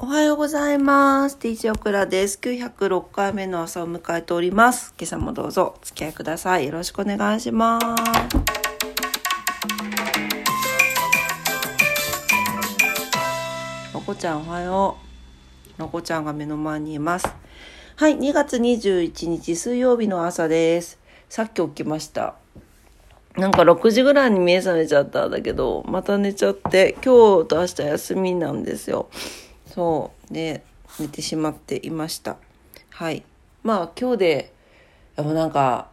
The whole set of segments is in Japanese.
おはようございます。DJ オクラです。906回目の朝を迎えております。今朝もどうぞお付き合いください。よろしくお願いします。のこちゃんおはよう。のこちゃんが目の前にいます。はい、2月21日水曜日の朝です。さっき起きました。なんか6時ぐらいに目覚めちゃったんだけど、また寝ちゃって、今日と明日休みなんですよ。そう。で、寝てしまっていました。はい。まあ今日で、でもなんか、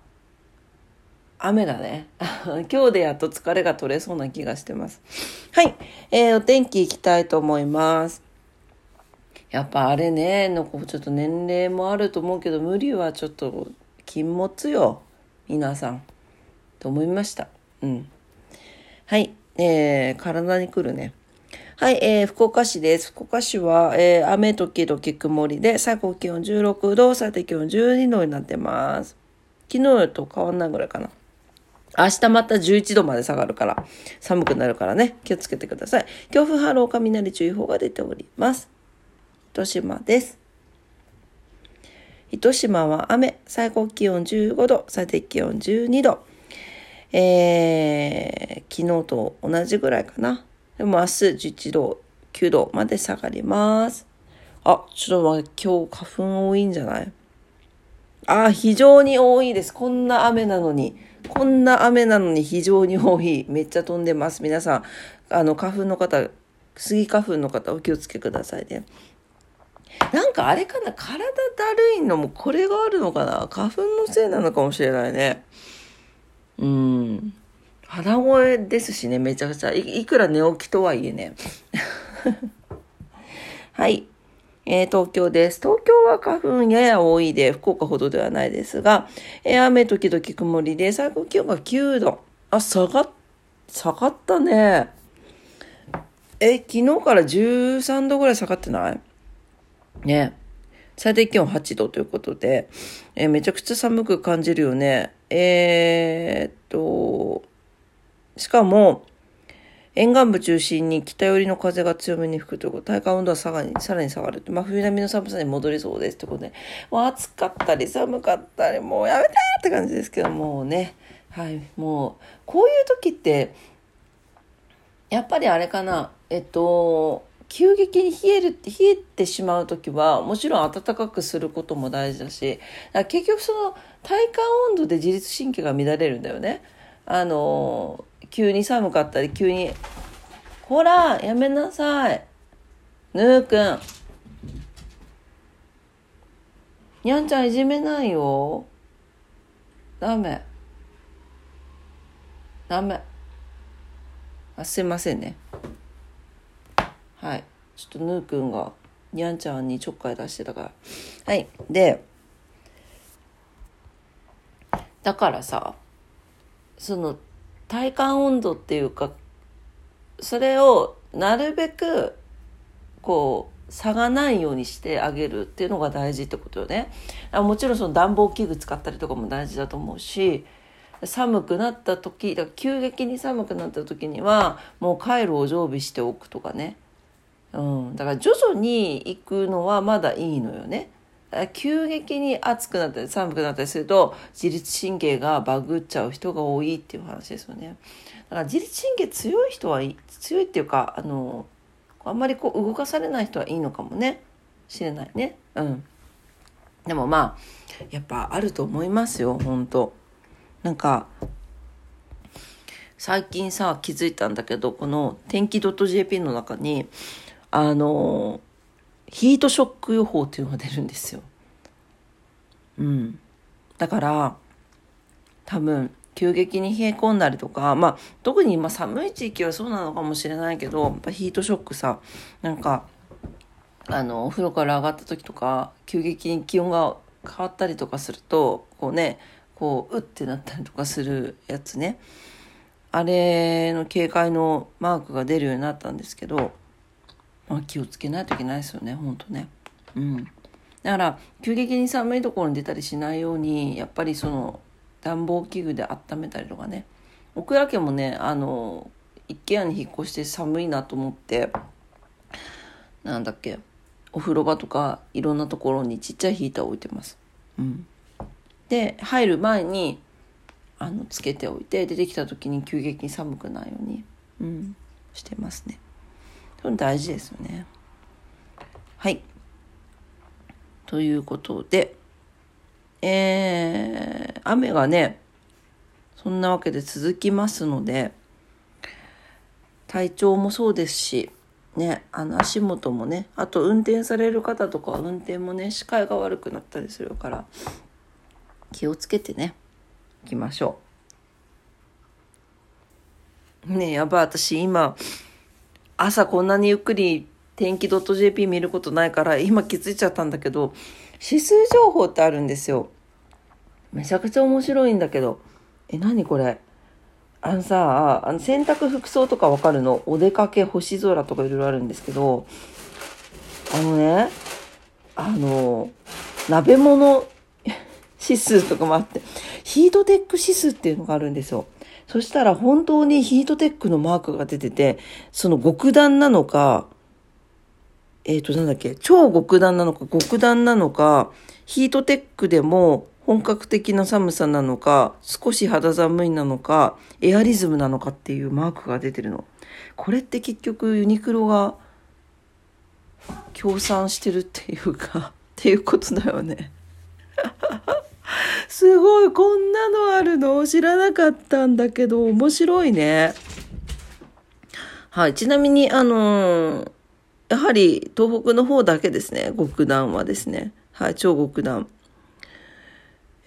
雨だね。今日でやっと疲れが取れそうな気がしてます。はい。えー、お天気いきたいと思います。やっぱあれね、のこちょっと年齢もあると思うけど、無理はちょっと禁物よ。皆さん。と思いました。うん。はい。えー、体に来るね。はい、えー、福岡市です。福岡市は、えー、雨時々曇りで、最高気温16度、最低気温12度になってます。昨日と変わんないぐらいかな。明日また11度まで下がるから、寒くなるからね、気をつけてください。強風波浪雷注意報が出ております。糸島です。糸島は雨、最高気温15度、最低気温12度。えー、昨日と同じぐらいかな。でも明日11度、9度まで下がります。あ、ちょっと待って、今日花粉多いんじゃない？あ、非常に多いです。こんな雨なのに。こんな雨なのに非常に多い。めっちゃ飛んでます。皆さん、あの、花粉の方、スギ花粉の方お気をつけくださいね。なんかあれかな？体だるいのもこれがあるのかな？花粉のせいなのかもしれないね。うん。鼻声ですしね、めちゃくちゃ。いいくら寝起きとはいえね。はい。えー、東京です。東京は花粉やや多いで、福岡ほどではないですが、えー、雨時々曇りで、最高気温が9度。あ、下が、下がったね。え、昨日から13度ぐらい下がってない？ね。最低気温8度ということで、えー、めちゃくちゃ寒く感じるよね。えー、っと、しかも、沿岸部中心に北寄りの風が強めに吹くということ、体感温度はさらにさらに下がる。真冬並みの寒さに戻りそうです。ということで、もう暑かったり寒かったり、もうやめてって感じですけど、もうね、はい、もう、こういう時って、やっぱりあれかな、えっと、急激に冷える、冷えてしまう時は、もちろん暖かくすることも大事だし、だ結局その体感温度で自律神経が乱れるんだよね。あの、急に寒かったり、急に、ほら、やめなさい。ぬーくん。にゃんちゃんいじめないよ。ダメ。ダメ。あ、すいませんね。はい。ちょっとぬーくんが、にゃんちゃんにちょっかい出してたから。はい。で、だからさ、その、体感温度っていうか、それをなるべく、こう、差がないようにしてあげるっていうのが大事ってことよね。もちろんその暖房器具使ったりとかも大事だと思うし、寒くなった時、だ急激に寒くなった時には、もうカイロを常備しておくとかね。うん。だから徐々に行くのはまだいいのよね。急激に暑くなったり寒くなったりすると自律神経がバグっちゃう人が多いっていう話ですよね。だから自律神経強い人は強いっていうかあのあんまりこう動かされない人はいいのかもねしれないね。うん。でもまあやっぱあると思いますよ本当なんか最近さ気づいたんだけどこの天気 .jp の中にあのヒートショック予報っていうのが出るんですよ。うん。だから、多分、急激に冷え込んだりとか、まあ、特に今寒い地域はそうなのかもしれないけど、やっぱヒートショックさ、なんか、あの、お風呂から上がった時とか、急激に気温が変わったりとかすると、こうね、こう、うってなったりとかするやつね。あれの警戒のマークが出るようになったんですけど、まあ、気をつけないといけないですよね、ほんとね。うん。だから、急激に寒いところに出たりしないように、やっぱりその、暖房器具で温めたりとかね。オクラ家もね、あの、一軒家に引っ越して寒いなと思って、なんだっけ、お風呂場とかいろんなところにちっちゃいヒーターを置いてます。うん、で入る前にあのつけておいて出てきた時に急激に寒くないように、うん、してますね。それ大事ですよね。はい。ということで、えー、雨がね、そんなわけで続きますので、体調もそうですし、ね、あの足元もね、あと運転される方とかは運転もね、視界が悪くなったりするから、気をつけてね、行きましょう。ねやばい、私今、朝こんなにゆっくり天気 .jp 見ることないから今気づいちゃったんだけど指数情報ってあるんですよ。めちゃくちゃ面白いんだけど。え何これ？あのさあの洗濯服装とかわかるの？お出かけ星空とかいろいろあるんですけど。あのねあの鍋物指数とかもあってヒートテック指数っていうのがあるんですよ。そしたら本当にヒートテックのマークが出てて、その極暖なのか、えっ、ー、と、なんだっけ、超極暖なのか、極暖なのか、ヒートテックでも本格的な寒さなのか、少し肌寒いなのか、エアリズムなのかっていうマークが出てるの。これって結局ユニクロが協賛してるっていうか、っていうことだよね。すごい、こんなのあるの知らなかったんだけど、面白いね。はい。ちなみに、あのー、やはり東北の方だけですね。極暖はですね。はい。超極暖。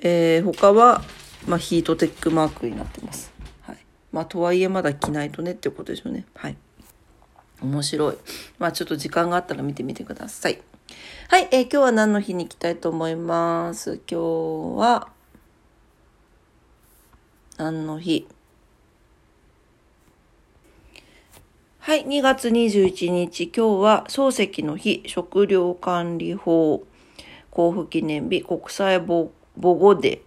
えー、他は、まあ、ヒートテックマークになってます。はい。まあ、とはいえまだ着ないとねっていうことでしょうね。はい。面白い。まあ、ちょっと時間があったら見てみてください。はい、えー、今日は何の日に行きたいと思います？今日は、何の日？はい、2月21日、今日は漱石の日、食料管理法、交付記念日、国際母語デ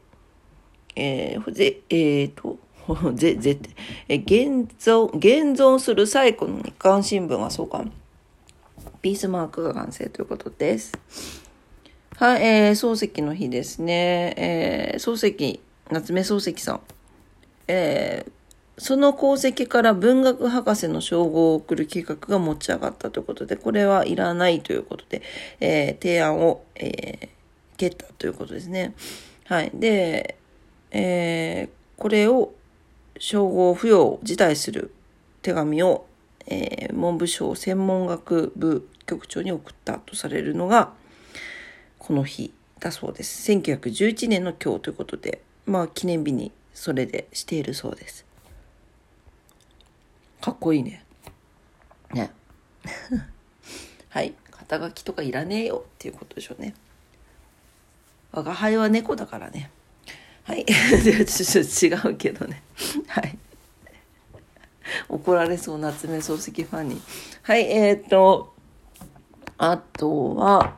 えー、ぜ、えー、と、ぜ、ぜって、え、現存、現存する最古の日刊新聞はそうか。ピースマークが完成ということです。はい、えー、漱石の日ですね。えー、漱石、夏目漱石さん。えー、その功績から文学博士の称号を送る計画が持ち上がったということで、これはいらないということで、えー、提案を、えー、蹴ったということですね。はい。で、えー、これを称号付与を辞退する手紙を、えー、文部省専門学部局長に送ったとされるのが、この日だそうです。1911年の今日ということで、まあ記念日にそれでしているそうです。かっこいいね。ね。はい。肩書きとかいらねえよっていうことでしょうね。我が輩は猫だからね。はい。ちょっと違うけどね。はい。怒られそう夏目漱石ファンに。はい、えー、っと、あとは、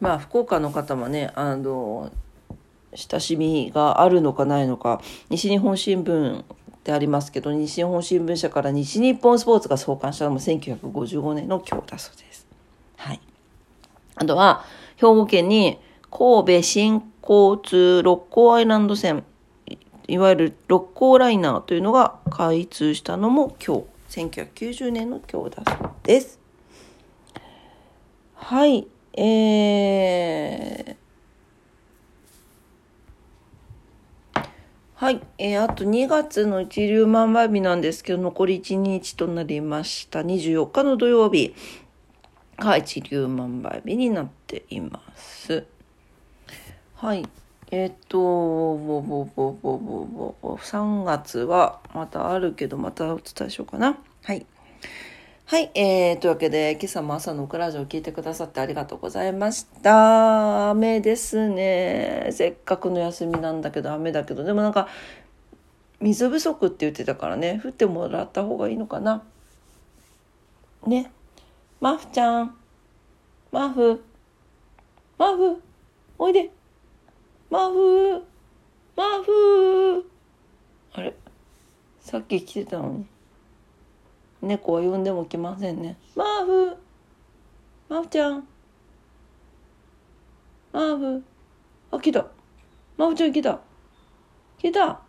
まあ、福岡の方もね、あの、親しみがあるのかないのか、西日本新聞ってありますけど、西日本新聞社から西日本スポーツが創刊したのも1955年の今日だそうです。はい。あとは、兵庫県に神戸新交通六甲アイランド線、いわゆる六甲ライナーというのが開通したのも今日。1990年の今日だそうです。はい、えー、はい、えー、あと2月の一粒万倍日なんですけど、残り1日となりました。24日の土曜日が一粒万倍日になっています。はい。えっ、と、ぼぼぼぼぼぼぼ、3月はまたあるけど、またお伝えしようかな。はい。はい。えー、というわけで、今朝も朝のクラジオを聞いてくださってありがとうございました。雨ですね。せっかくの休みなんだけど、雨だけど、でもなんか、水不足って言ってたからね、降ってもらった方がいいのかな。ね。マフちゃん。マフ。マフ。おいで。マフマフあれ？さっき来てたのに。猫は呼んでも来ませんね。マーフマフちゃんマーフあ、来た。マフちゃん来た。来た。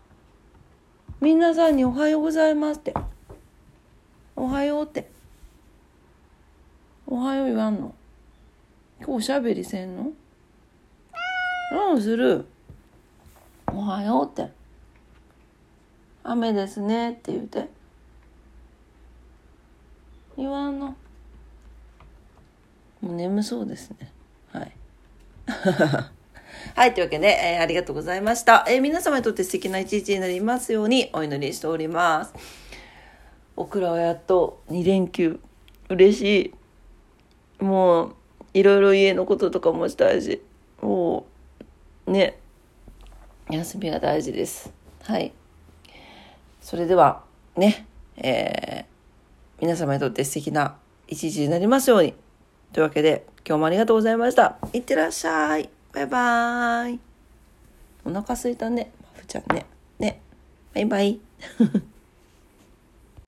みんなさんにおはようございますって。おはようって。おはよう言わんの？今日おしゃべりせんの？うん、する。おはようって。雨ですねって言うて。言わんの。もう眠そうですね。はい。はい。というわけで、えー、ありがとうございました。えー、皆様にとって素敵な一日になりますようにお祈りしております。オクラはやっと2連休。嬉しい。もう、いろいろ家のこととかもしたいし、ね、休みが大事です。はい。それでは、ね、えー、皆様にとって素敵な一日になりますように。というわけで、今日もありがとうございました。いってらっしゃい。バイバーイ。お腹すいたね。まふちゃんね。ね。バイバイ。